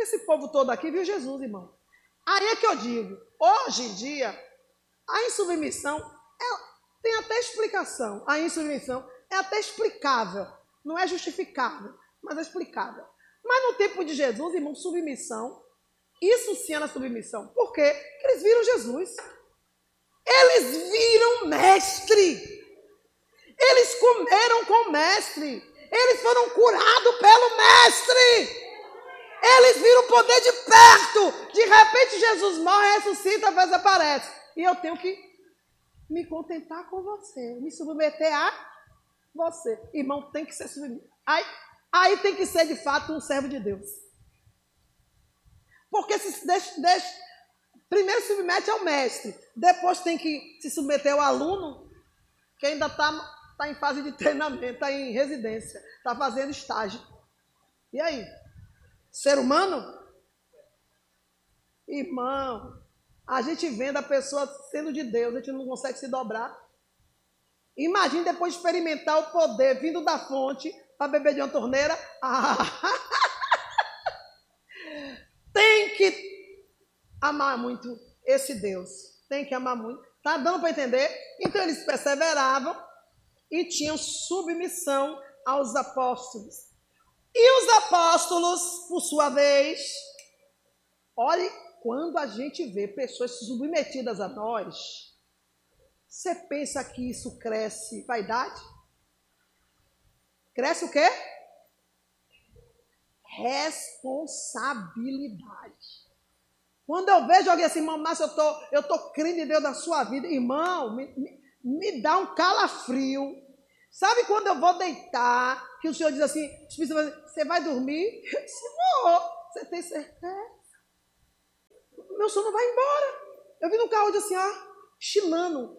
Porque esse povo todo aqui viu Jesus, irmão. Aí é que eu digo, hoje em dia, a insubmissão é, tem até explicação. A insubmissão é até explicável. Não é justificável, mas é explicável. Mas no tempo de Jesus, irmão, submissão, isso sim era submissão. Por quê? Porque eles viram Jesus. Eles viram mestre. Eles comeram com o mestre. Eles foram curados pelo mestre. Eles viram o poder de perto. De repente, Jesus morre, ressuscita, desaparece. E eu tenho que me contentar com você, me submeter a você. Irmão, tem que ser submetido. Aí, aí tem que ser de fato um servo de Deus. Porque se deixa, deixa, primeiro se submete ao mestre, depois tem que se submeter ao aluno, que ainda está tá em fase de treinamento, está em residência, está fazendo estágio. E aí? Ser humano? Irmão, a gente vendo a pessoa sendo de Deus, a gente não consegue se dobrar. Imagine depois experimentar o poder vindo da fonte para beber de uma torneira. Ah. Tem que amar muito esse Deus. Tem que amar muito. Tá dando para entender? Então eles perseveravam e tinham submissão aos apóstolos. E os apóstolos, por sua vez, olhe, quando a gente vê pessoas submetidas a nós, você pensa que isso cresce vaidade? Cresce o quê? Responsabilidade. Quando eu vejo alguém assim, mamãe, eu tô, eu tô crendo em Deus na sua vida, irmão, me, me, me dá um calafrio. Sabe quando eu vou deitar, que o Senhor diz assim, você vai dormir? Eu disse, vou. Você tem certeza? Meu sono vai embora. Eu vi no carro de assim, ó, chilando.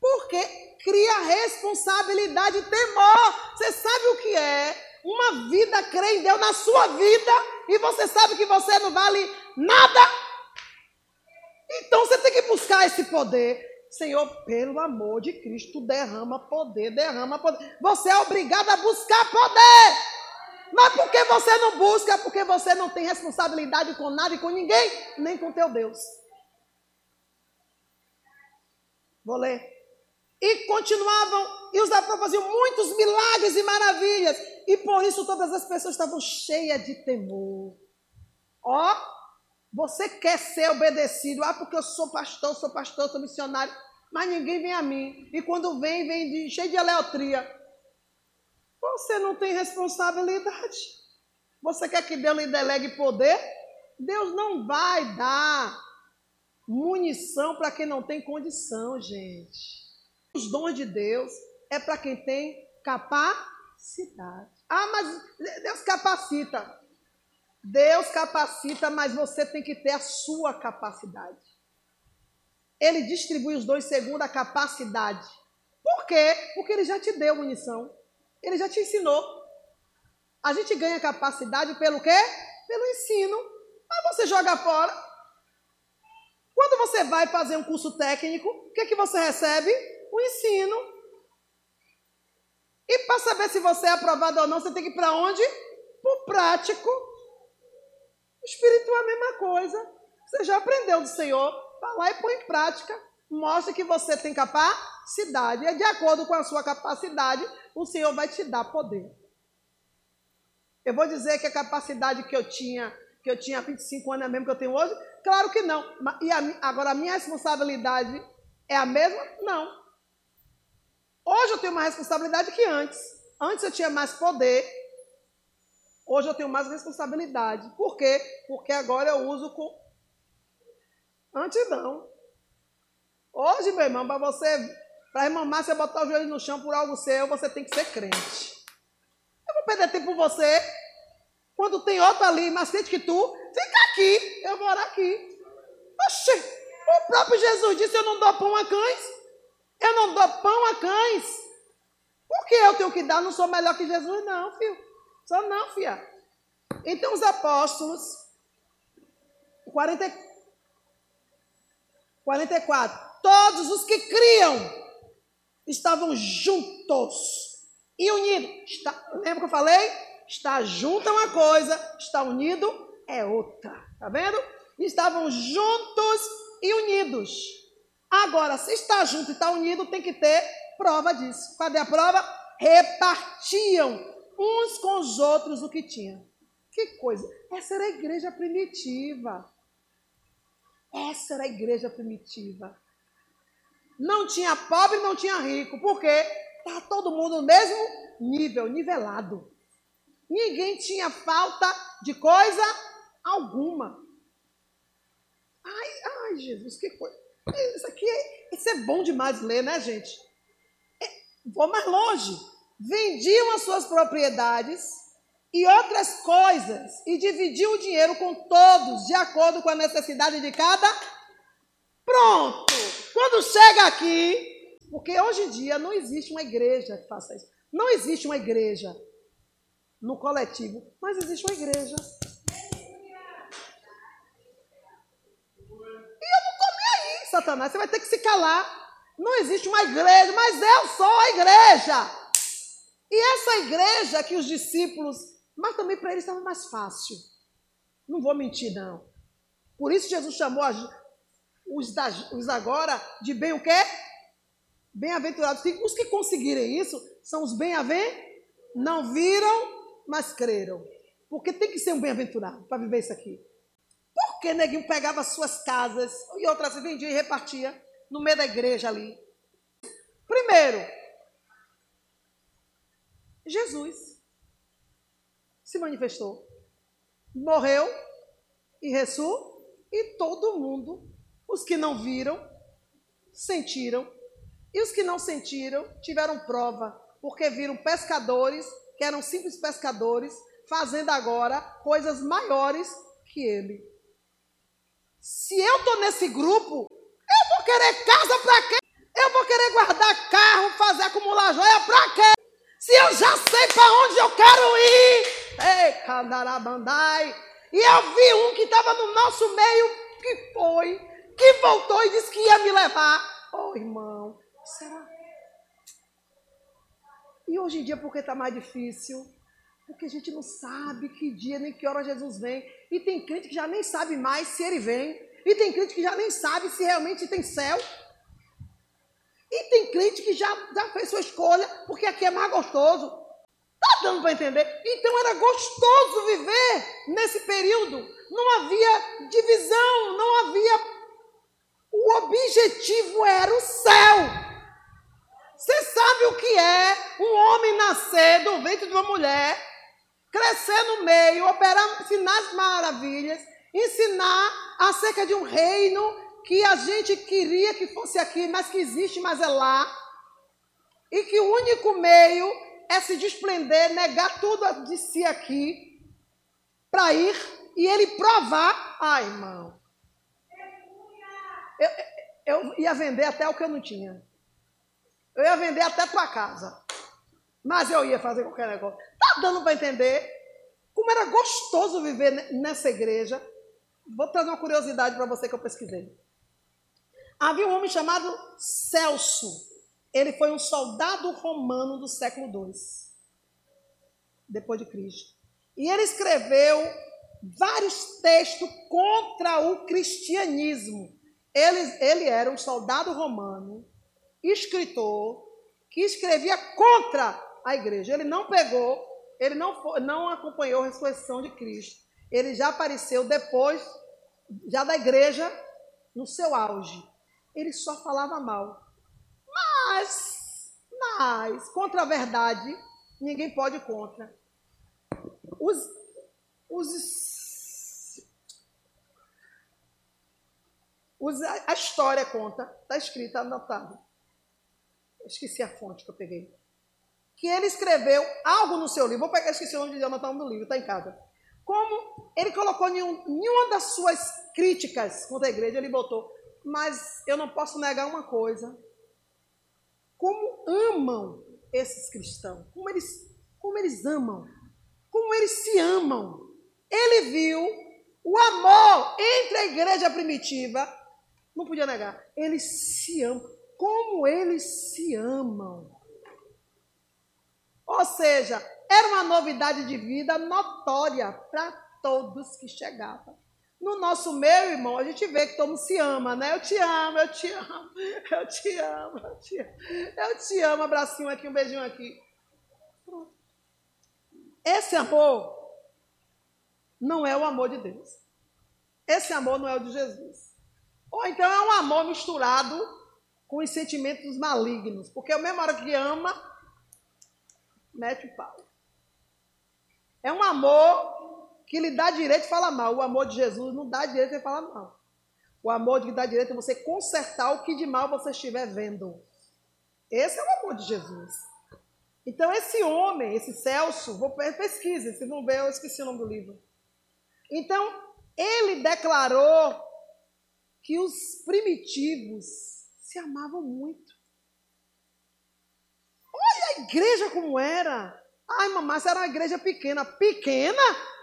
Porque cria responsabilidade e temor. Você sabe o que é? Uma vida crê em Deus na sua vida e você sabe que você não vale nada. Então você tem que buscar esse poder. Senhor, pelo amor de Cristo, derrama poder, derrama poder. Você é obrigado a buscar poder. Mas porque você não busca? Porque você não tem responsabilidade com nada e com ninguém, nem com teu Deus. Vou ler. E continuavam, e os apóstolos faziam muitos milagres e maravilhas. E por isso todas as pessoas estavam cheias de temor. Ó, você quer ser obedecido. Ah, porque eu sou pastor, sou pastor, sou missionário. Mas ninguém vem a mim. E quando vem, vem de, cheio de aleotria. Você não tem responsabilidade. Você quer que Deus lhe delegue poder? Deus não vai dar munição para quem não tem condição, gente. Os dons de Deus é para quem tem capacidade. Ah, mas Deus capacita. Deus capacita, mas você tem que ter a sua capacidade. Ele distribui os dons segundo a capacidade. Por quê? Porque ele já te deu munição. Ele já te ensinou. A gente ganha capacidade pelo quê? Pelo ensino. Mas você joga fora. Quando você vai fazer um curso técnico, o que, é que você recebe? O ensino. E para saber se você é aprovado ou não, você tem que ir para onde? Para o prático. O espiritual é a mesma coisa. Você já aprendeu do Senhor, vai lá e põe em prática. Mostre que você tem capacidade. E de acordo com a sua capacidade, o Senhor vai te dar poder. Eu vou dizer que a capacidade que eu tinha, que eu tinha 25 anos é a mesma que eu tenho hoje? Claro que não. E a, agora a minha responsabilidade é a mesma? Não. Hoje eu tenho mais responsabilidade que antes. Antes eu tinha mais poder. Hoje eu tenho mais responsabilidade. Por quê? Porque agora eu uso com. Antes não. Hoje, meu irmão, para você para irmã Márcia botar o joelho no chão por algo seu, você tem que ser crente. Eu vou perder tempo com você. Quando tem outro ali mais crente que tu, fica aqui. Eu vou orar aqui. Oxê, o próprio Jesus disse: Eu não dou pão a cães. Eu não dou pão a cães. Por que eu tenho que dar? Não sou melhor que Jesus, não, filho. Sou não, filha. Então os apóstolos, 40, 44, todos os que criam estavam juntos e unidos. Está, lembra que eu falei? Estar junto é uma coisa, estar unido é outra. Tá vendo? Estavam juntos e unidos. Agora, se está junto e está unido, tem que ter prova disso. Cadê a prova? Repartiam uns com os outros o que tinham. Que coisa! Essa era a igreja primitiva. Essa era a igreja primitiva. Não tinha pobre, não tinha rico. Por quê? Estava todo mundo no mesmo nível, nivelado. Ninguém tinha falta de coisa alguma. Ai, ai, Jesus, que coisa. Isso aqui é, isso é bom demais ler, né, gente? É, vou mais longe. Vendiam as suas propriedades e outras coisas e dividiam o dinheiro com todos, de acordo com a necessidade de cada. Pronto! Quando chega aqui, porque hoje em dia não existe uma igreja que faça isso. Não existe uma igreja no coletivo, mas existe uma igreja. E eu não estou aí, Satanás. Você vai ter que se calar. Não existe uma igreja, mas eu sou a igreja. E essa igreja que os discípulos, mas também para eles estava mais fácil. Não vou mentir, não. Por isso Jesus chamou os, os agora de bem o quê? Bem-aventurados. Os que conseguirem isso são os bem-aventurados. Não viram, mas creram. Porque tem que ser um bem-aventurado para viver isso aqui. Por que neguinho pegava suas casas e outras vendia e repartia no meio da igreja ali? Primeiro, Jesus se manifestou, morreu e ressuscitou, e todo mundo os que não viram, sentiram. E os que não sentiram, tiveram prova, porque viram pescadores, que eram simples pescadores, fazendo agora coisas maiores que ele. Se eu estou nesse grupo, eu vou querer casa para quê? Eu vou querer guardar carro, fazer acumular joia para quê? Se eu já sei para onde eu quero ir. Ei, candarabandai. E eu vi um que estava no nosso meio, que foi que voltou e disse que ia me levar. Oh, irmão, será? E hoje em dia, porque está mais difícil? Porque a gente não sabe que dia nem que hora Jesus vem. E tem crente que já nem sabe mais se ele vem. E tem crente que já nem sabe se realmente tem céu. E tem crente que já, já fez sua escolha, porque aqui é mais gostoso. Tá dando para entender? Então era gostoso viver nesse período. Não havia divisão, não havia o objetivo era o céu. Você sabe o que é um homem nascer do ventre de uma mulher, crescer no meio, operar sinais maravilhas, ensinar acerca de um reino que a gente queria que fosse aqui, mas que existe, mas é lá. E que o único meio é se desprender, negar tudo de si aqui, para ir e ele provar. Ai, irmão, eu, eu ia vender até o que eu não tinha. Eu ia vender até tua casa. Mas eu ia fazer qualquer negócio. Tá dando para entender como era gostoso viver nessa igreja? Vou trazer uma curiosidade para você que eu pesquisei. Havia um homem chamado Celso. Ele foi um soldado romano do século II, depois de Cristo. E ele escreveu vários textos contra o cristianismo. Ele, ele era um soldado romano, escritor, que escrevia contra a igreja. Ele não pegou, ele não, foi, não acompanhou a ressurreição de Cristo. Ele já apareceu depois, já da igreja, no seu auge. Ele só falava mal. Mas, mas, contra a verdade, ninguém pode contra. Os, os a história conta, está escrita, anotado. Esqueci a fonte que eu peguei. Que ele escreveu algo no seu livro. Vou pegar, esqueci o nome de anotar do livro, está em casa. Como ele colocou nenhum, nenhuma das suas críticas contra a igreja, ele botou. Mas eu não posso negar uma coisa. Como amam esses cristãos. Como eles, como eles amam. Como eles se amam. Ele viu o amor entre a igreja primitiva não podia negar. Eles se amam. Como eles se amam. Ou seja, Era uma novidade de vida notória para todos que chegavam. No nosso meio, irmão, a gente vê que todo mundo se ama, né? Eu te amo, eu te amo, eu te amo, eu te amo. Eu te amo, abracinho aqui, um beijinho aqui. Esse amor não é o amor de Deus. Esse amor não é o de Jesus. Ou então é um amor misturado com os sentimentos malignos. Porque o mesmo hora que ama, mete o pau. É um amor que lhe dá direito de falar mal. O amor de Jesus não dá direito de falar mal. O amor que dá direito é você consertar o que de mal você estiver vendo. Esse é o amor de Jesus. Então, esse homem, esse Celso, vou pesquisa, vocês vão ver, eu esqueci o nome do livro. Então, ele declarou que os primitivos se amavam muito. Olha a igreja como era. Ai, mamãe, era uma igreja pequena. Pequena?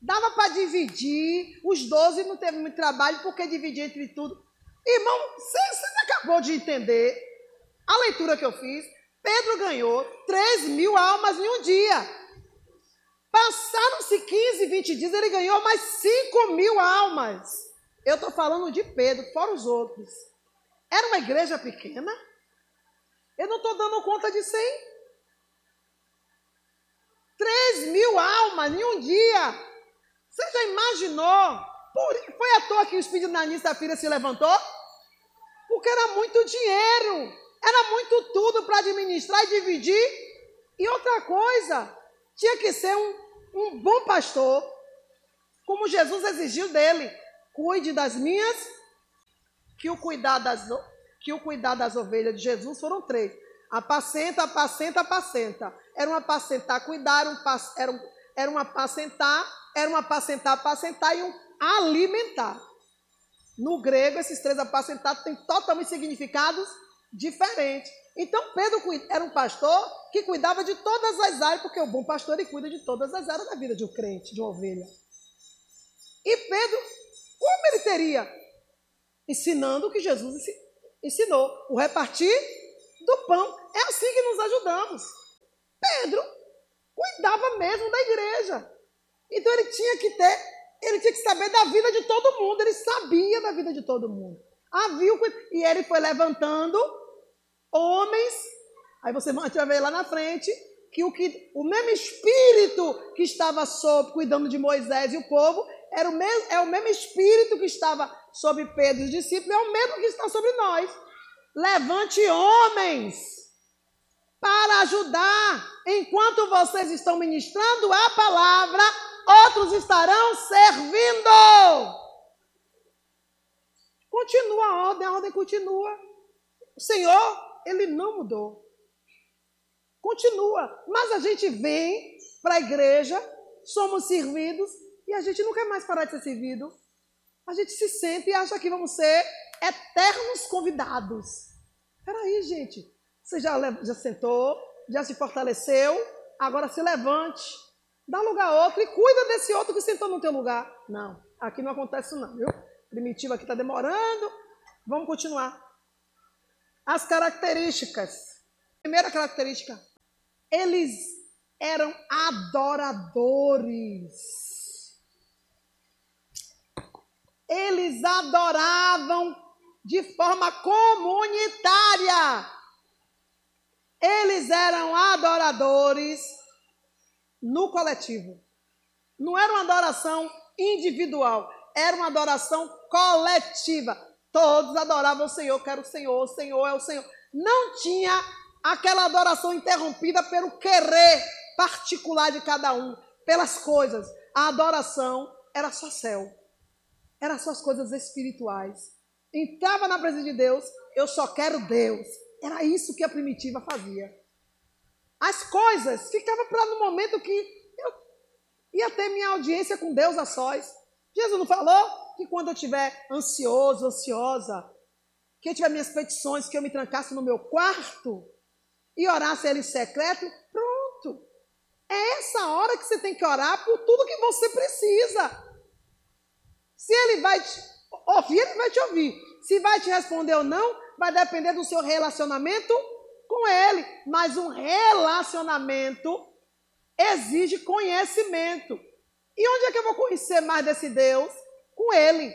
Dava para dividir. Os doze não teve muito trabalho porque dividir entre tudo. Irmão, você acabou de entender a leitura que eu fiz. Pedro ganhou 3 mil almas em um dia. Passaram-se 15, 20 dias, ele ganhou mais 5 mil almas. Eu estou falando de Pedro, fora os outros. Era uma igreja pequena? Eu não estou dando conta de 100. 3 mil almas em um dia. Você já imaginou? Por, foi à toa que o espírito da Anissa filha se levantou? Porque era muito dinheiro. Era muito tudo para administrar e dividir. E outra coisa, tinha que ser um, um bom pastor, como Jesus exigiu dele. Cuide das minhas, que o cuidar das, que o cuidar das ovelhas de Jesus foram três. Apacenta, apacenta, apacenta. Era um apacentar, cuidar, era, um, era um apacentar, era um apacentar, apacentar e um alimentar. No grego, esses três apacentados têm totalmente significados diferentes. Então Pedro era um pastor que cuidava de todas as áreas, porque o bom pastor ele cuida de todas as áreas da vida de um crente, de uma ovelha. E Pedro, como ele teria? Ensinando o que Jesus ensinou, o repartir do pão. É assim que nos ajudamos. Pedro cuidava mesmo da igreja. Então ele tinha que ter, ele tinha que saber da vida de todo mundo, ele sabia da vida de todo mundo. Havia, e ele foi levantando homens, aí você vai ver lá na frente, que o, que o mesmo espírito que estava sob, cuidando de Moisés e o povo, era o mesmo, é o mesmo espírito que estava sobre Pedro e os discípulos, é o mesmo que está sobre nós. Levante homens para ajudar. Enquanto vocês estão ministrando a palavra, outros estarão servindo. Continua a ordem, a ordem continua. O Senhor ele não mudou. Continua. Mas a gente vem para a igreja, somos servidos e a gente quer mais parar de ser servido. A gente se sente e acha que vamos ser eternos convidados. Peraí, gente. Você já, já sentou, já se fortaleceu, agora se levante, dá lugar a outro e cuida desse outro que sentou no teu lugar. Não, aqui não acontece não, viu? Primitivo aqui está demorando. Vamos continuar. As características. Primeira característica, eles eram adoradores. Eles adoravam de forma comunitária. Eles eram adoradores no coletivo. Não era uma adoração individual, era uma adoração coletiva. Todos adoravam o Senhor, quero o Senhor, o Senhor é o Senhor. Não tinha aquela adoração interrompida pelo querer particular de cada um, pelas coisas. A adoração era só céu, era só as coisas espirituais. Entrava na presença de Deus, eu só quero Deus. Era isso que a primitiva fazia. As coisas ficavam para no momento que eu ia ter minha audiência com Deus a sós. Jesus não falou? que quando eu estiver ansioso, ansiosa, que eu tiver minhas petições, que eu me trancasse no meu quarto e orasse ele secreto, pronto. É essa hora que você tem que orar por tudo que você precisa. Se ele vai te ouvir, ele vai te ouvir. Se vai te responder ou não, vai depender do seu relacionamento com ele. Mas um relacionamento exige conhecimento. E onde é que eu vou conhecer mais desse Deus? Com Ele.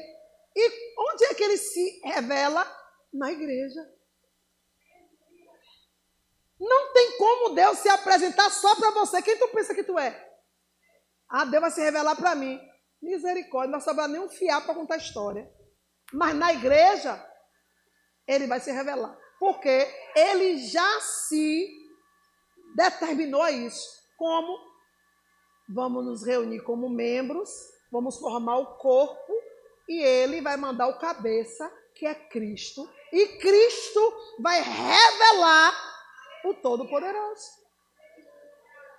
E onde é que Ele se revela? Na igreja. Não tem como Deus se apresentar só para você. Quem tu pensa que tu é? Ah, Deus vai se revelar para mim. Misericórdia, não vai sobrar nem um fiar para contar história. Mas na igreja, ele vai se revelar. Porque ele já se determinou a isso. Como? Vamos nos reunir como membros, vamos formar o corpo e ele vai mandar o cabeça, que é Cristo. E Cristo vai revelar o Todo-Poderoso.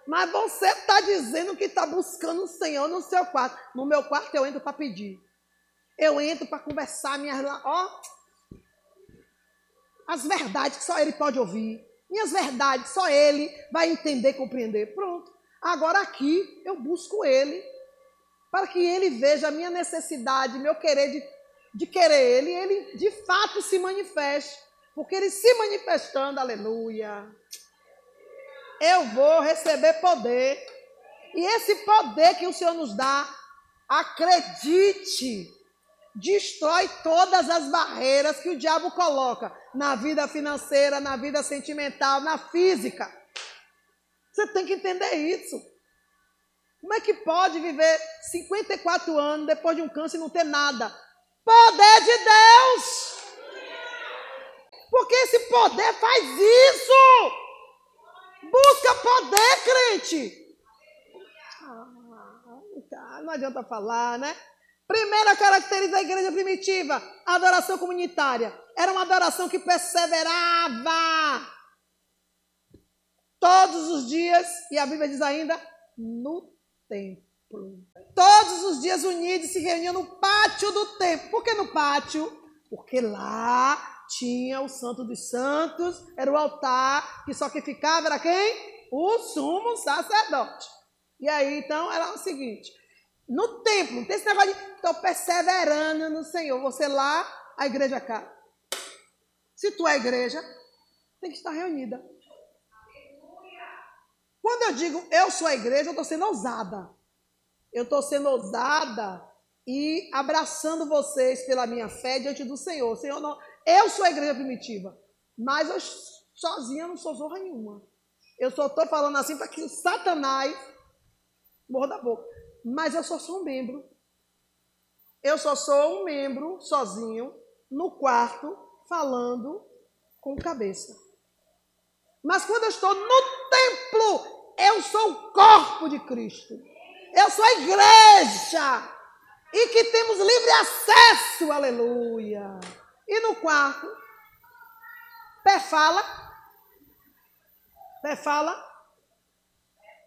Mas você está dizendo que está buscando o Senhor no seu quarto. No meu quarto eu entro para pedir. Eu entro para conversar minhas. Ó, as verdades que só Ele pode ouvir. Minhas verdades só Ele vai entender compreender. Pronto. Agora aqui eu busco Ele. Para que Ele veja a minha necessidade, meu querer de, de querer Ele. E Ele de fato se manifeste. Porque Ele se manifestando, aleluia eu vou receber poder. E esse poder que o Senhor nos dá, acredite, destrói todas as barreiras que o diabo coloca na vida financeira, na vida sentimental, na física. Você tem que entender isso. Como é que pode viver 54 anos depois de um câncer e não ter nada? Poder de Deus! Porque esse poder faz isso! Busca poder, crente. Ah, não adianta falar, né? Primeira característica da igreja primitiva, adoração comunitária. Era uma adoração que perseverava todos os dias, e a Bíblia diz ainda, no templo. Todos os dias unidos se reuniam no pátio do templo. Por que no pátio? Porque lá tinha o Santo dos Santos, era o altar, que só que ficava era quem? O sumo sacerdote. E aí, então, era o seguinte: no templo, não tem esse negócio de estou perseverando no Senhor. Você lá, a igreja cá. Se tu é igreja, tem que estar reunida. Quando eu digo eu sou a igreja, eu estou sendo ousada. Eu estou sendo ousada e abraçando vocês pela minha fé diante do Senhor. O Senhor não, eu sou a igreja primitiva, mas eu sozinha não sou zorra nenhuma. Eu só estou falando assim para que Satanás morra da boca. Mas eu só sou um membro. Eu só sou um membro sozinho no quarto falando com cabeça. Mas quando eu estou no templo, eu sou o corpo de Cristo. Eu sou a igreja. E que temos livre acesso, aleluia. E no quarto, pé fala, pé fala,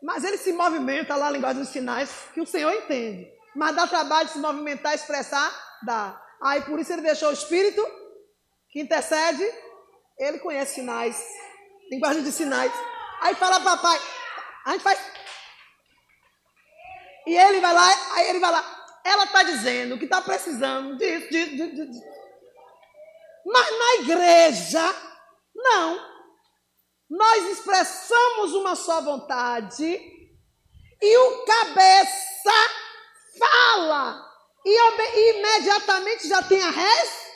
mas ele se movimenta lá, a linguagem dos sinais, que o Senhor entende. Mas dá trabalho de se movimentar, expressar, dá. Aí por isso ele deixou o Espírito, que intercede, ele conhece sinais, linguagem de sinais. Aí fala, papai, a gente faz. E ele vai lá, aí ele vai lá. Ela está dizendo que está precisando disso, disso, disso, disso. Mas na igreja, não. Nós expressamos uma só vontade e o cabeça fala e imediatamente já tem a res.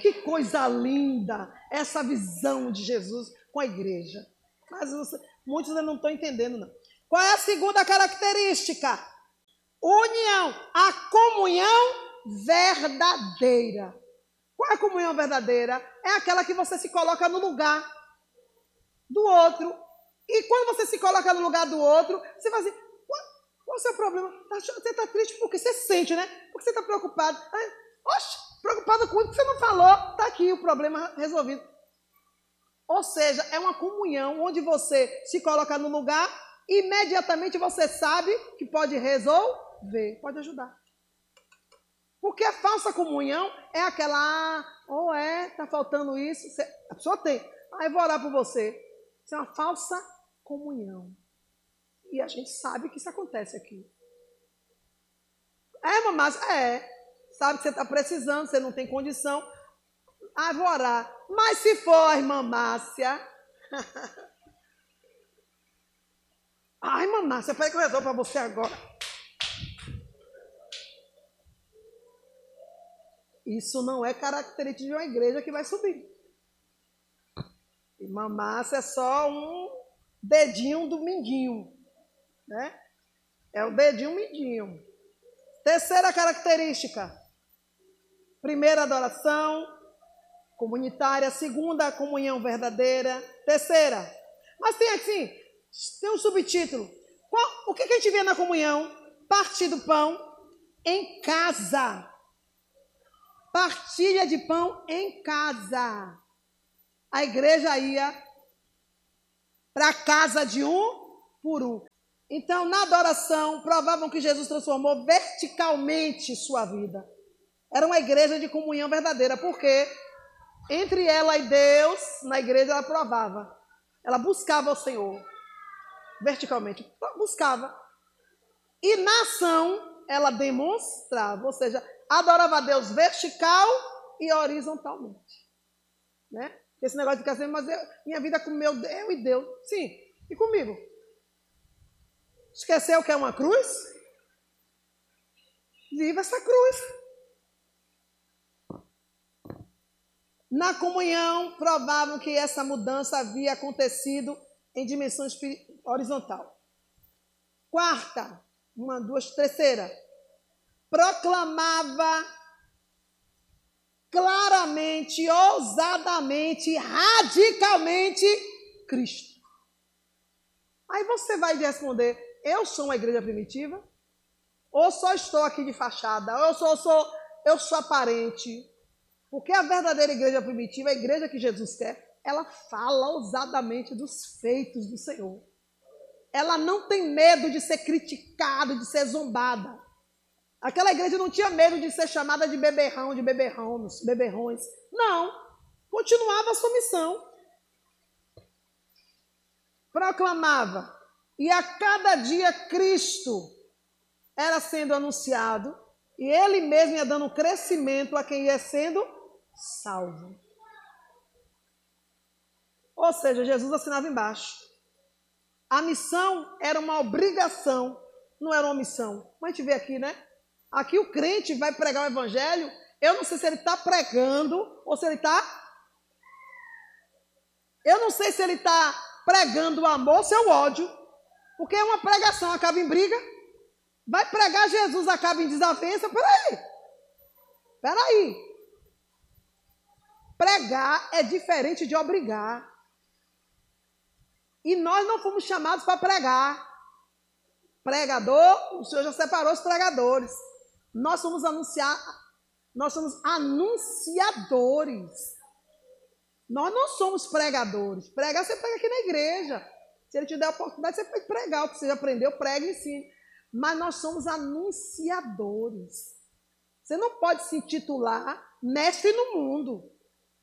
Que coisa linda essa visão de Jesus com a igreja. Mas muitos ainda não estão entendendo, não. Qual é a segunda característica? União, a comunhão verdadeira. Qual é a comunhão verdadeira? É aquela que você se coloca no lugar do outro. E quando você se coloca no lugar do outro, você faz assim: qual, qual é o seu problema? Tá você está triste porque você sente, né? Porque você está preocupado. Oxe, preocupado com o que você não falou. Está aqui o problema resolvido. Ou seja, é uma comunhão onde você se coloca no lugar, imediatamente você sabe que pode resolver, pode ajudar. Porque a falsa comunhão é aquela, ah, ou oh é, tá faltando isso. A pessoa tem, ah, eu vou orar por você. Isso é uma falsa comunhão. E a gente sabe que isso acontece aqui. É, mamãe, é. Sabe que você está precisando, você não tem condição. Ah, vou orar. Mas se for irmã Márcia, Ai, mamãe, você pede que eu resolvo para você agora. Isso não é característica de uma igreja que vai subir. E mamácia é só um dedinho do mindinho, né? É o dedinho mindinho. Terceira característica. Primeira, adoração comunitária. Segunda, comunhão verdadeira. Terceira. Mas tem assim, tem um subtítulo. Qual, o que, que a gente vê na comunhão? Partir do pão em casa. Partilha de pão em casa. A igreja ia para a casa de um por um. Então, na adoração, provavam que Jesus transformou verticalmente sua vida. Era uma igreja de comunhão verdadeira, porque entre ela e Deus, na igreja, ela provava. Ela buscava o Senhor verticalmente, buscava. E na ação, ela demonstrava, ou seja, adorava a Deus vertical e horizontalmente. Né? Esse negócio de ficar assim, mas eu, minha vida com meu eu e Deus. Sim, e comigo? Esqueceu que é uma cruz? Viva essa cruz. Na comunhão, provavam que essa mudança havia acontecido em dimensão horizontal. Quarta, uma, duas, terceira, proclamava claramente, ousadamente, radicalmente Cristo. Aí você vai responder: eu sou uma igreja primitiva? Ou só estou aqui de fachada? Ou eu sou, eu sou, eu sou aparente? Porque a verdadeira igreja primitiva, a igreja que Jesus quer, ela fala ousadamente dos feitos do Senhor. Ela não tem medo de ser criticada, de ser zombada. Aquela igreja não tinha medo de ser chamada de beberrão, de beberrões, beberrões. Não. Continuava a sua missão. Proclamava. E a cada dia Cristo era sendo anunciado. E ele mesmo ia dando crescimento a quem ia sendo salvo. Ou seja, Jesus assinava embaixo. A missão era uma obrigação, não era uma missão. Mas a gente vê aqui, né? Aqui o crente vai pregar o evangelho. Eu não sei se ele está pregando ou se ele está. Eu não sei se ele está pregando o amor ou se é o ódio. Porque uma pregação acaba em briga. Vai pregar Jesus, acaba em desavença. Peraí. Peraí. Pregar é diferente de obrigar. E nós não fomos chamados para pregar. Pregador, o Senhor já separou os pregadores. Nós somos anunciar, nós somos anunciadores. Nós não somos pregadores. Pregar você prega aqui na igreja. Se ele te der a oportunidade, você pode pregar o que você aprendeu, prega e. Mas nós somos anunciadores. Você não pode se intitular mestre no mundo.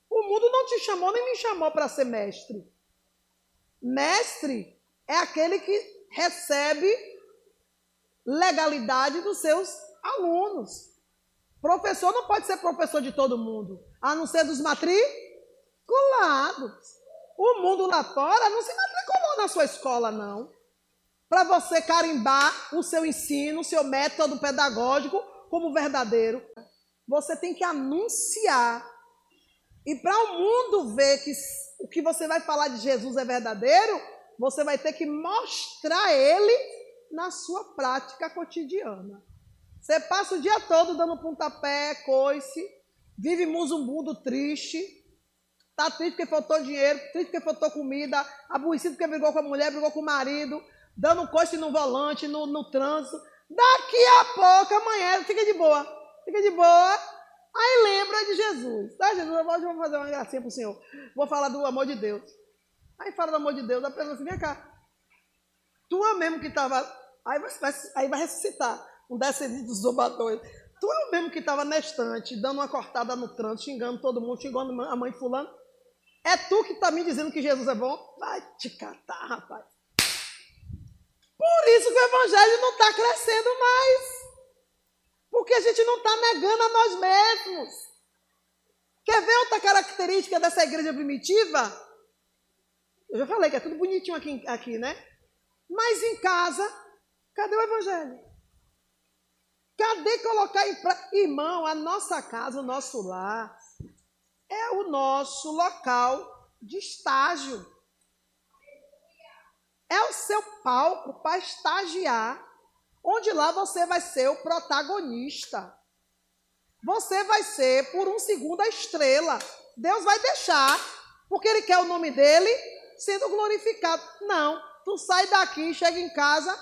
O mundo não te chamou nem me chamou para ser mestre. Mestre é aquele que recebe legalidade dos seus alunos. Professor não pode ser professor de todo mundo, a não ser dos matriculados. O mundo lá fora não se matriculou na sua escola, não. Para você carimbar o seu ensino, o seu método pedagógico como verdadeiro. Você tem que anunciar e para o mundo ver que o que você vai falar de Jesus é verdadeiro, você vai ter que mostrar ele na sua prática cotidiana. Você passa o dia todo dando pontapé, coice, vive muzumbundo triste, tá triste porque faltou dinheiro, triste porque faltou comida, aborrecido porque brigou com a mulher, brigou com o marido, dando coice no volante, no, no trânsito. Daqui a pouco, amanhã, fica de boa, fica de boa, Aí lembra de Jesus. Tá, Jesus, eu vou fazer uma gracinha para o Senhor. Vou falar do amor de Deus. Aí fala do amor de Deus, a pessoa assim, vem cá. Tu mesmo que estava. Aí vai, aí vai ressuscitar um descendente dos zombadores. Tu é o mesmo que estava na estante, dando uma cortada no trânsito, xingando todo mundo, xingando a mãe fulano. É tu que está me dizendo que Jesus é bom? Vai te catar, rapaz. Por isso que o evangelho não está crescendo mais. Porque a gente não está negando a nós mesmos. Quer ver outra característica dessa igreja primitiva? Eu já falei que é tudo bonitinho aqui, aqui né? Mas em casa, cadê o evangelho? Cadê colocar em prática? Irmão, a nossa casa, o nosso lar, é o nosso local de estágio. É o seu palco para estagiar, onde lá você vai ser o protagonista. Você vai ser, por um segundo, a estrela. Deus vai deixar, porque Ele quer o nome dele sendo glorificado. Não, tu sai daqui, chega em casa,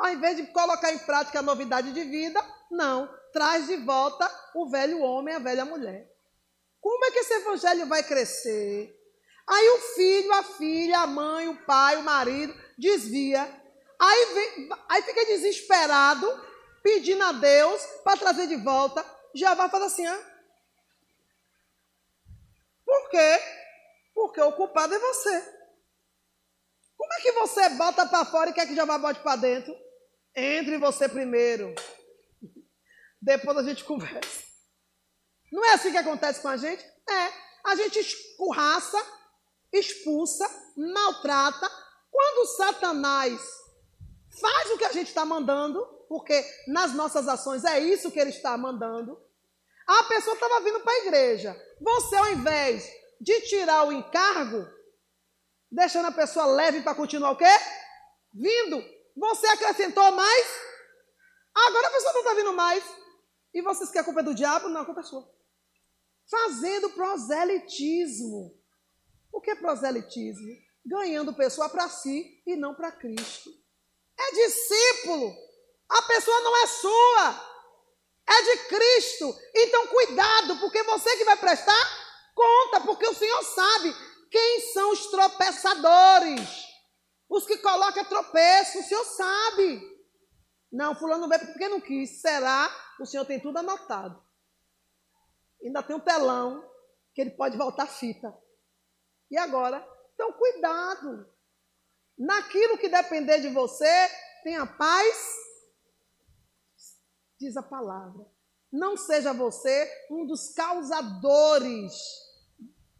ao invés de colocar em prática a novidade de vida, não, traz de volta o velho homem, a velha mulher. Como é que esse evangelho vai crescer? Aí o filho, a filha, a mãe, o pai, o marido desvia. Aí, vem, aí fica desesperado, pedindo a Deus para trazer de volta. Já vai fazer assim, ah? Por quê? Porque o culpado é você. Como é que você bota para fora e quer que já vá bote para dentro? Entre você primeiro. Depois a gente conversa. Não é assim que acontece com a gente? É. A gente escurraça, expulsa, maltrata. Quando Satanás faz o que a gente está mandando, porque nas nossas ações é isso que ele está mandando, a pessoa estava vindo para a igreja. Você, ao invés de tirar o encargo, deixando a pessoa leve para continuar o quê? Vindo. Você acrescentou mais. Agora a pessoa não está vindo mais. E vocês que a culpa é do diabo? Não, a culpa é sua. Fazendo proselitismo. O que é proselitismo? Ganhando pessoa para si e não para Cristo. É discípulo. A pessoa não é sua. É de Cristo. Então cuidado, porque você que vai prestar conta, porque o Senhor sabe quem são os tropeçadores. Os que colocam tropeço, o Senhor sabe. Não, fulano veio porque não quis. Será? O Senhor tem tudo anotado. Ainda tem um telão que ele pode voltar fita. E agora? Então, cuidado. Naquilo que depender de você, tenha paz, diz a palavra. Não seja você um dos causadores,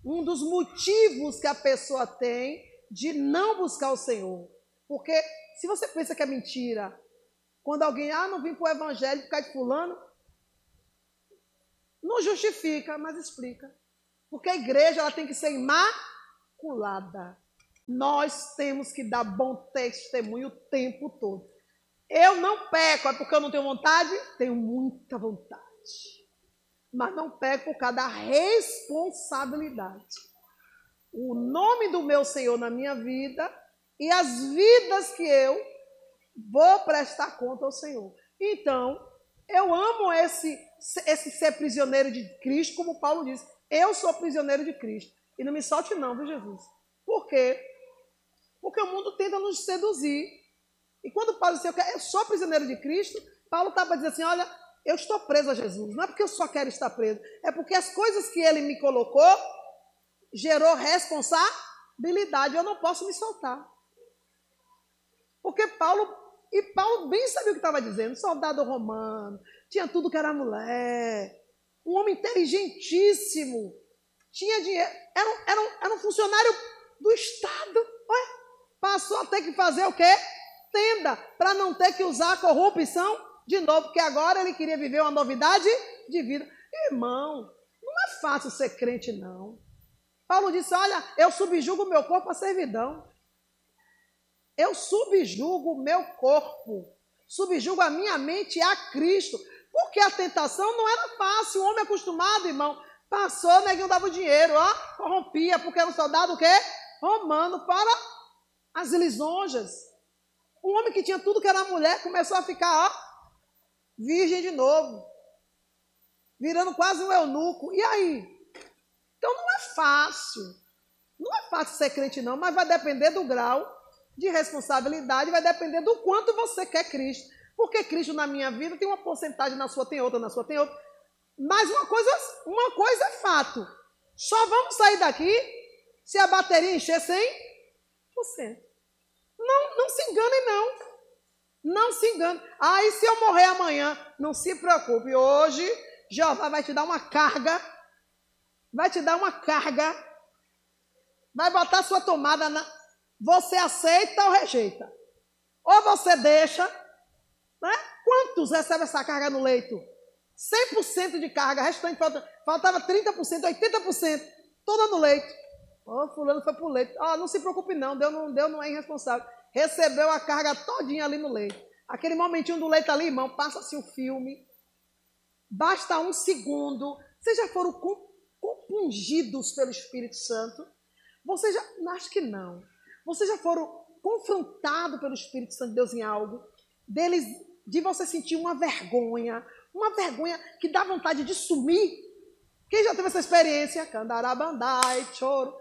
um dos motivos que a pessoa tem de não buscar o Senhor. Porque se você pensa que é mentira, quando alguém, ah, não vim para o evangelho causa de fulano, não justifica, mas explica. Porque a igreja ela tem que ser imaculada. Nós temos que dar bom testemunho o tempo todo. Eu não peco, é porque eu não tenho vontade? Tenho muita vontade. Mas não peco por causa da responsabilidade. O nome do meu Senhor na minha vida e as vidas que eu vou prestar conta ao Senhor. Então, eu amo esse, esse ser prisioneiro de Cristo, como Paulo diz. Eu sou prisioneiro de Cristo. E não me solte não, viu, Jesus? Por quê? Porque o mundo tenta nos seduzir. E quando Paulo disse, eu sou prisioneiro de Cristo, Paulo estava dizendo assim, olha, eu estou preso a Jesus. Não é porque eu só quero estar preso, é porque as coisas que ele me colocou gerou responsabilidade. Eu não posso me soltar. Porque Paulo, e Paulo bem sabia o que estava dizendo, soldado romano, tinha tudo que era mulher, um homem inteligentíssimo, tinha dinheiro, era, era, era um funcionário do Estado. Passou a ter que fazer o quê? tenda para não ter que usar a corrupção de novo, porque agora ele queria viver uma novidade de vida. Irmão, não é fácil ser crente, não. Paulo disse: Olha, eu subjugo o meu corpo à servidão. Eu subjugo o meu corpo, subjugo a minha mente a Cristo. Porque a tentação não era fácil. O homem acostumado, irmão, passou, neguinho dava o dinheiro, ó, corrompia, porque era um soldado o quê? Romano para as lisonjas. Um homem que tinha tudo que era mulher começou a ficar, ó, virgem de novo. Virando quase um eunuco. E aí? Então não é fácil. Não é fácil ser crente, não, mas vai depender do grau de responsabilidade, vai depender do quanto você quer Cristo. Porque Cristo na minha vida tem uma porcentagem, na sua tem outra, na sua tem outra. Mas uma coisa, uma coisa é fato. Só vamos sair daqui se a bateria encher 100%. Não, não se engane, não. Não se engane. Ah, e se eu morrer amanhã? Não se preocupe. Hoje, Jeová vai te dar uma carga. Vai te dar uma carga. Vai botar sua tomada na, Você aceita ou rejeita? Ou você deixa, né? Quantos recebem essa carga no leito? 100% de carga, restante falta, faltava 30%, 80%, toda no leito. Ó, oh, fulano foi pro leito. Ó, oh, não se preocupe não, Deus não, Deus não é irresponsável. Recebeu a carga todinha ali no leito. Aquele momentinho do leito ali, irmão, passa-se o filme. Basta um segundo. Vocês já foram compungidos pelo Espírito Santo? Vocês já, acho que não. Vocês já foram confrontados pelo Espírito Santo de Deus em algo? Deles, de você sentir uma vergonha, uma vergonha que dá vontade de sumir. Quem já teve essa experiência? Candarabandai, choro.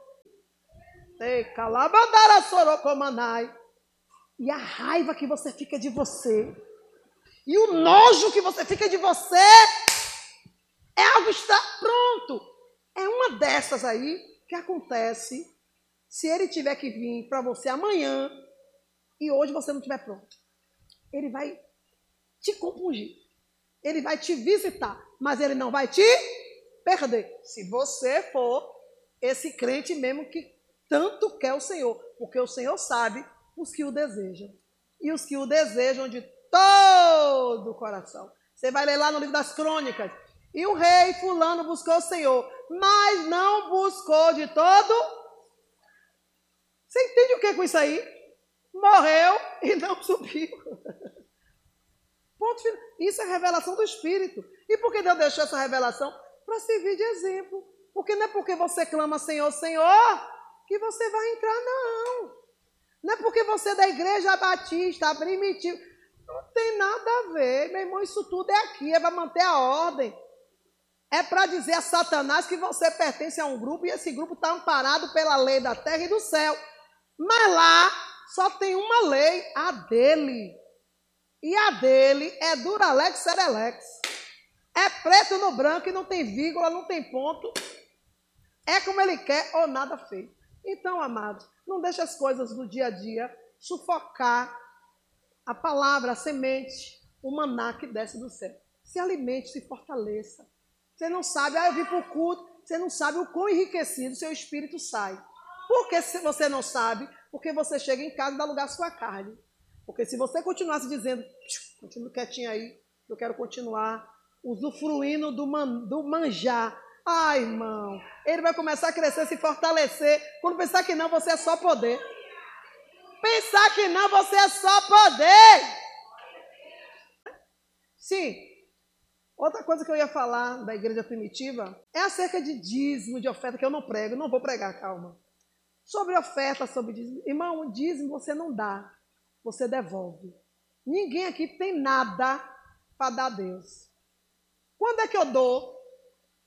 Calabandara sorocomanai. E a raiva que você fica de você. E o nojo que você fica de você. É algo está pronto. É uma dessas aí que acontece se ele tiver que vir para você amanhã e hoje você não estiver pronto. Ele vai te compungir. Ele vai te visitar, mas ele não vai te perder. Se você for esse crente mesmo que tanto quer o Senhor, porque o Senhor sabe os que o desejam. E os que o desejam de todo o coração. Você vai ler lá no livro das crônicas. E o rei fulano buscou o Senhor, mas não buscou de todo. Você entende o que é com isso aí? Morreu e não subiu. Ponto final. Isso é revelação do Espírito. E por que Deus deixou essa revelação? Para servir de exemplo. Porque não é porque você clama Senhor, Senhor, que você vai entrar, não. Não é porque você é da igreja batista, primitiva. Não tem nada a ver, meu irmão. Isso tudo é aqui, é para manter a ordem. É para dizer a Satanás que você pertence a um grupo e esse grupo está amparado pela lei da terra e do céu. Mas lá só tem uma lei, a dele. E a dele é Duralex Serelex. É preto no branco e não tem vírgula, não tem ponto. É como ele quer ou nada feito. Então, amados, não deixe as coisas do dia a dia sufocar a palavra, a semente, o maná que desce do céu. Se alimente, se fortaleça. Você não sabe, ah, eu vim para o culto, você não sabe o quão enriquecido seu espírito sai. Por que você não sabe? Porque você chega em casa e dá lugar à sua carne. Porque se você continuasse dizendo, continuo quietinho aí, eu quero continuar usufruindo do, man, do manjar. Ai, irmão, ele vai começar a crescer, se fortalecer. Quando pensar que não, você é só poder. Pensar que não, você é só poder. Sim. Outra coisa que eu ia falar da igreja primitiva é acerca de dízimo, de oferta, que eu não prego, não vou pregar, calma. Sobre oferta, sobre dízimo. Irmão, dízimo você não dá você devolve. Ninguém aqui tem nada para dar a Deus. Quando é que eu dou?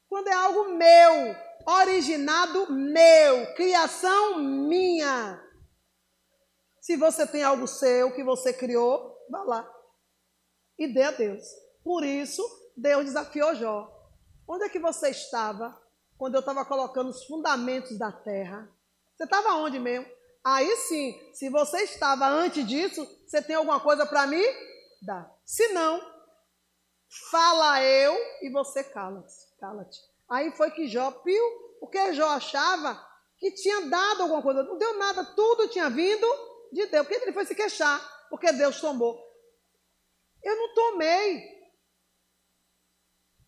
Quando é algo meu, originado meu, criação minha. Se você tem algo seu que você criou, vá lá e dê a Deus. Por isso, Deus desafiou Jó. Onde é que você estava quando eu estava colocando os fundamentos da terra? Você estava onde mesmo? Aí sim, se você estava antes disso, você tem alguma coisa para me dar. Se não, fala eu e você cala-te. Cala Aí foi que Jó piu, porque Jó achava que tinha dado alguma coisa. Não deu nada, tudo tinha vindo de Deus. Por que ele foi se queixar? Porque Deus tomou. Eu não tomei.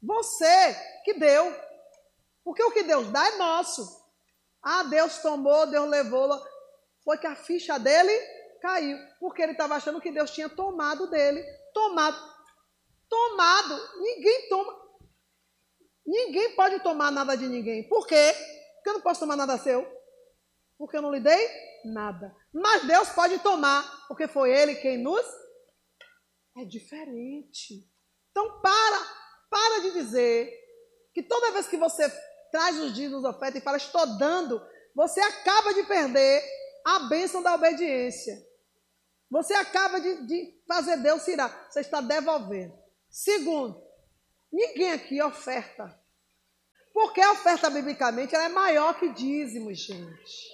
Você que deu. Porque o que Deus dá é nosso. Ah, Deus tomou, Deus levou foi que a ficha dele caiu, porque ele estava achando que Deus tinha tomado dele. Tomado. Tomado. Ninguém toma. Ninguém pode tomar nada de ninguém. Por quê? Porque eu não posso tomar nada seu. Porque eu não lhe dei nada. Mas Deus pode tomar, porque foi Ele quem nos. É diferente. Então para, para de dizer que toda vez que você traz os dias nos ofertas e fala, estou dando, você acaba de perder a bênção da obediência. Você acaba de, de fazer Deus irar. Você está devolvendo. Segundo, ninguém aqui oferta. Porque a oferta biblicamente ela é maior que dízimo, gente.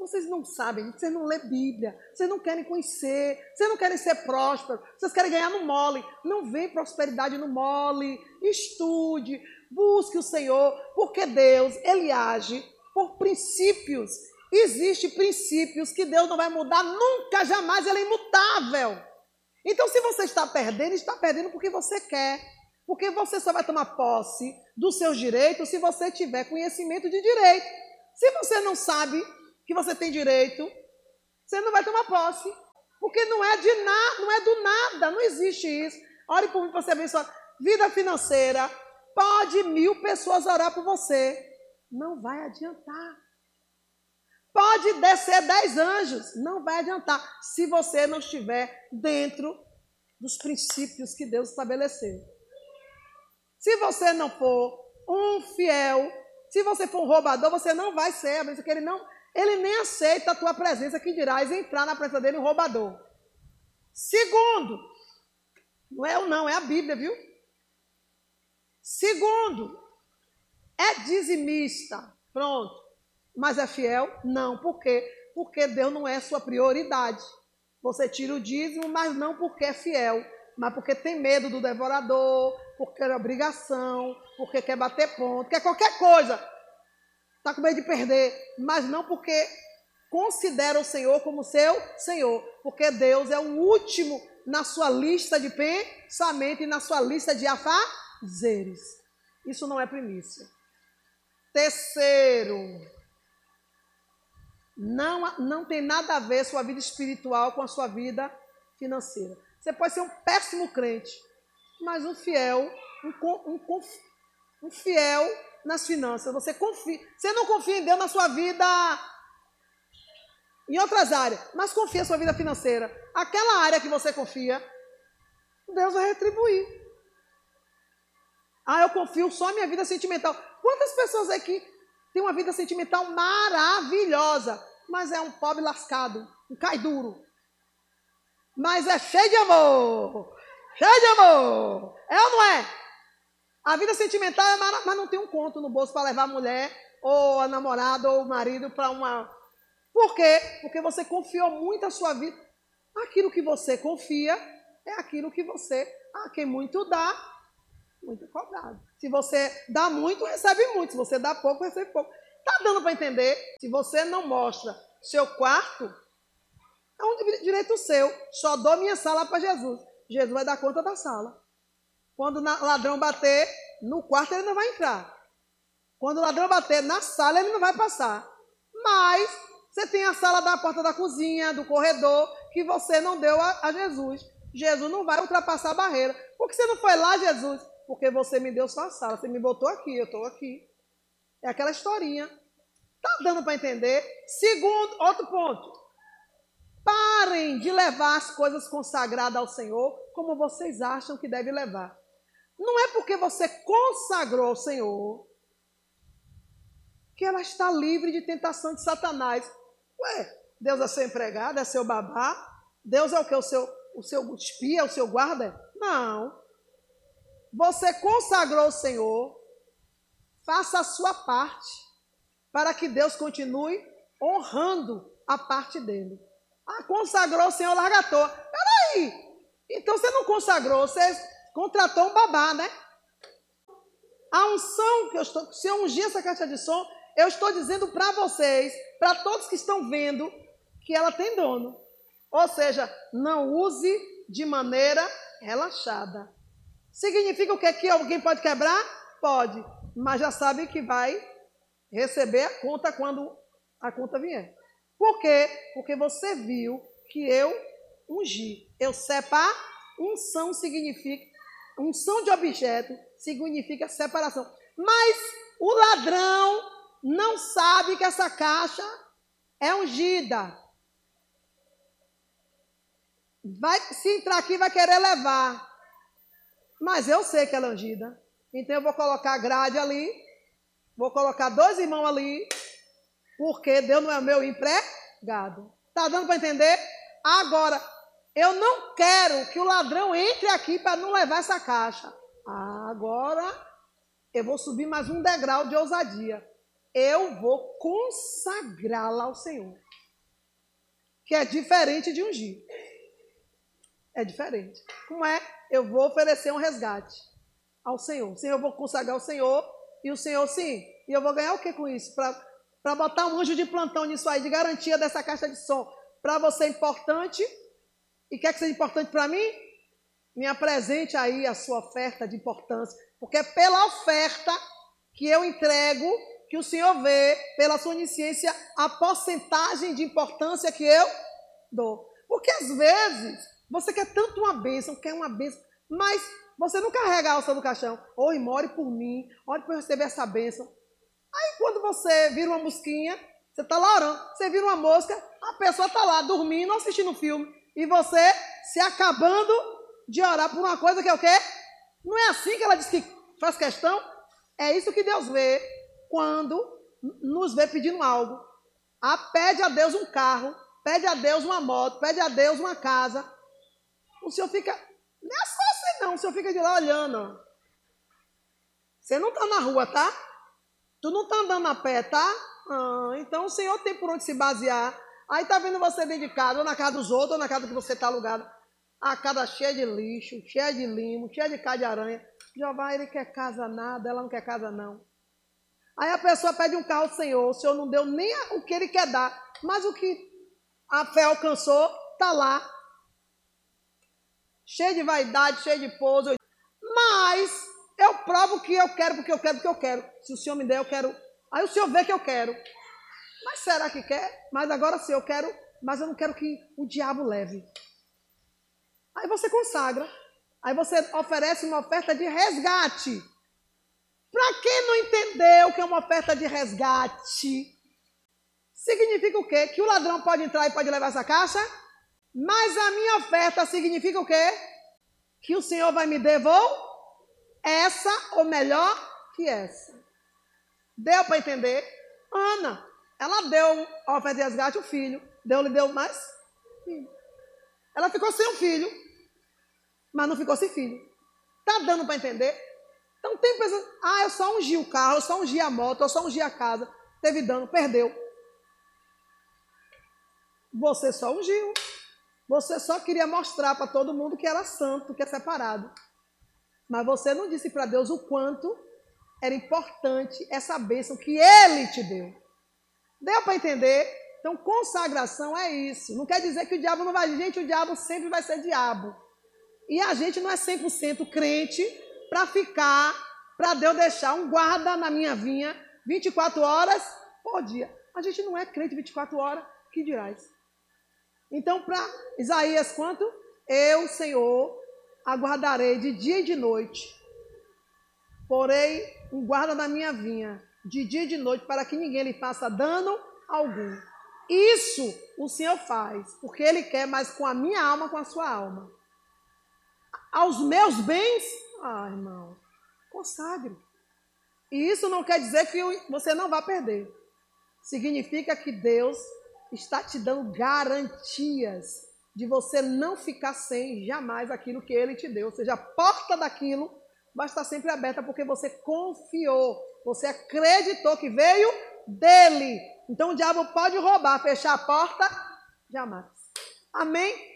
Vocês não sabem, vocês não lê Bíblia, vocês não querem conhecer, vocês não querem ser prósperos, vocês querem ganhar no mole. Não vem prosperidade no mole. Estude, busque o Senhor, porque Deus, Ele age por princípios Existem princípios que Deus não vai mudar nunca, jamais, ele é imutável. Então, se você está perdendo, está perdendo porque você quer. Porque você só vai tomar posse dos seus direitos se você tiver conhecimento de direito. Se você não sabe que você tem direito, você não vai tomar posse. Porque não é de nada, não é do nada, não existe isso. Ore por mim para abençoar. Vida financeira, pode mil pessoas orar por você. Não vai adiantar. Pode descer dez anjos, não vai adiantar se você não estiver dentro dos princípios que Deus estabeleceu. Se você não for um fiel, se você for um roubador, você não vai ser, a que ele não, ele nem aceita a tua presença, que dirás entrar na presença dele um roubador. Segundo, não é o não, é a Bíblia, viu? Segundo, é dizimista. Pronto. Mas é fiel? Não. Por quê? Porque Deus não é sua prioridade. Você tira o dízimo, mas não porque é fiel, mas porque tem medo do devorador, porque é obrigação, porque quer bater ponto, quer qualquer coisa. Está com medo de perder, mas não porque considera o Senhor como seu Senhor, porque Deus é o último na sua lista de pensamento e na sua lista de afazeres. Isso não é primícia. Terceiro, não, não tem nada a ver sua vida espiritual com a sua vida financeira. Você pode ser um péssimo crente, mas um fiel, um, um, um fiel nas finanças. Você confia. Você não confia em Deus na sua vida em outras áreas, mas confia na sua vida financeira. Aquela área que você confia, Deus vai retribuir. Ah, eu confio só na minha vida sentimental. Quantas pessoas aqui têm uma vida sentimental maravilhosa, mas é um pobre lascado, um cai duro. Mas é cheio de amor. Cheio de amor. É ou não é? A vida sentimental é maravilhosa, mas não tem um conto no bolso para levar a mulher, ou a namorada, ou o marido para uma. Por quê? Porque você confiou muito a sua vida. Aquilo que você confia é aquilo que você. Ah, quem muito dá, muito cobrado. Se você dá muito, recebe muito. Se você dá pouco, recebe pouco. Tá dando para entender? Se você não mostra seu quarto, é um direito seu. Só dou minha sala para Jesus. Jesus vai dar conta da sala. Quando o ladrão bater no quarto, ele não vai entrar. Quando o ladrão bater na sala, ele não vai passar. Mas você tem a sala da porta da cozinha, do corredor, que você não deu a, a Jesus. Jesus não vai ultrapassar a barreira. Por que você não foi lá, Jesus? Porque você me deu só a sala. Você me botou aqui, eu estou aqui. É aquela historinha. Tá dando para entender? Segundo, outro ponto. Parem de levar as coisas consagradas ao Senhor como vocês acham que deve levar. Não é porque você consagrou ao Senhor que ela está livre de tentação de Satanás. Ué, Deus é seu empregado, é seu babá? Deus é o que? O seu, o seu espia, o seu guarda? Não. Você consagrou o Senhor, faça a sua parte, para que Deus continue honrando a parte dele. Ah, consagrou o Senhor, larga a toa. Peraí, então você não consagrou, você contratou um babá, né? A unção que eu estou, se eu ungir essa caixa de som, eu estou dizendo para vocês, para todos que estão vendo, que ela tem dono. Ou seja, não use de maneira relaxada. Significa o que? Que alguém pode quebrar? Pode, mas já sabe que vai receber a conta quando a conta vier. Por quê? Porque você viu que eu ungi. Eu separ, unção significa, unção de objeto significa separação. Mas o ladrão não sabe que essa caixa é ungida. Vai, se entrar aqui, vai querer levar. Mas eu sei que ela é ungida. Então eu vou colocar grade ali. Vou colocar dois irmãos ali. Porque Deus não é meu empregado. Tá dando para entender? Agora, eu não quero que o ladrão entre aqui para não levar essa caixa. Agora, eu vou subir mais um degrau de ousadia eu vou consagrá-la ao Senhor. Que é diferente de ungir. É diferente. Como é? Eu vou oferecer um resgate ao Senhor. Sim, eu vou consagrar ao Senhor e o Senhor sim. E eu vou ganhar o que com isso? Para botar um anjo de plantão nisso aí, de garantia dessa caixa de som, para você é importante e quer que seja importante para mim? Me apresente aí a sua oferta de importância, porque é pela oferta que eu entrego que o Senhor vê, pela sua onisciência, a porcentagem de importância que eu dou. Porque às vezes você quer tanto uma bênção, quer uma bênção, mas você não carrega a alça do caixão. Oi, more por mim, ore para eu receber essa bênção. Aí quando você vira uma mosquinha, você está lá orando, você vira uma mosca, a pessoa está lá dormindo, assistindo um filme, e você se acabando de orar por uma coisa que é o quê? Não é assim que ela diz que faz questão? É isso que Deus vê quando nos vê pedindo algo. Ah, pede a Deus um carro, pede a Deus uma moto, pede a Deus uma casa. O senhor fica. Não é só assim, não. O senhor fica de lá olhando. Você não está na rua, tá? Tu não está andando a pé, tá? Ah, então o Senhor tem por onde se basear. Aí tá vendo você dentro de casa, ou na casa dos outros, ou na casa que você está alugado. A casa cheia de lixo, cheia de limo, cheia de cá de aranha. Jeová, ele quer casa nada, ela não quer casa não. Aí a pessoa pede um carro ao Senhor, o Senhor não deu nem o que ele quer dar, mas o que a fé alcançou, está lá. Cheio de vaidade, cheio de pouso. Mas eu provo que eu quero, porque eu quero, porque eu quero. Se o Senhor me der, eu quero. Aí o Senhor vê que eu quero. Mas será que quer? Mas agora sim, eu quero, mas eu não quero que o diabo leve. Aí você consagra. Aí você oferece uma oferta de resgate. Para quem não entendeu que é uma oferta de resgate, significa o quê? Que o ladrão pode entrar e pode levar essa caixa, mas a minha oferta significa o quê? Que o Senhor vai me devolver essa ou melhor que essa. Deu para entender? Ana, ela deu a oferta de resgate o filho. Deu-lhe deu mais filho. Ela ficou sem o filho, mas não ficou sem filho. Tá dando para entender? Então tem pessoas, ah, eu só ungi o carro, eu só ungi a moto, eu só ungi a casa. Teve dano, perdeu. Você só ungiu. Você só queria mostrar para todo mundo que era santo, que é separado. Mas você não disse para Deus o quanto era importante essa bênção que Ele te deu. Deu para entender? Então, consagração é isso. Não quer dizer que o diabo não vai. Gente, o diabo sempre vai ser diabo. E a gente não é 100% crente para ficar, para Deus deixar um guarda na minha vinha 24 horas por dia. A gente não é crente 24 horas, que dirás? Então, para Isaías, quanto? Eu, Senhor, aguardarei de dia e de noite. Porei um guarda na minha vinha, de dia e de noite, para que ninguém lhe faça dano algum. Isso o Senhor faz, porque Ele quer, mas com a minha alma, com a sua alma. Aos meus bens, ah, irmão, consagre. E isso não quer dizer que você não vai perder. Significa que Deus está te dando garantias de você não ficar sem jamais aquilo que ele te deu. Ou seja, a porta daquilo vai estar sempre aberta porque você confiou, você acreditou que veio dele. Então o diabo pode roubar, fechar a porta, jamais. Amém?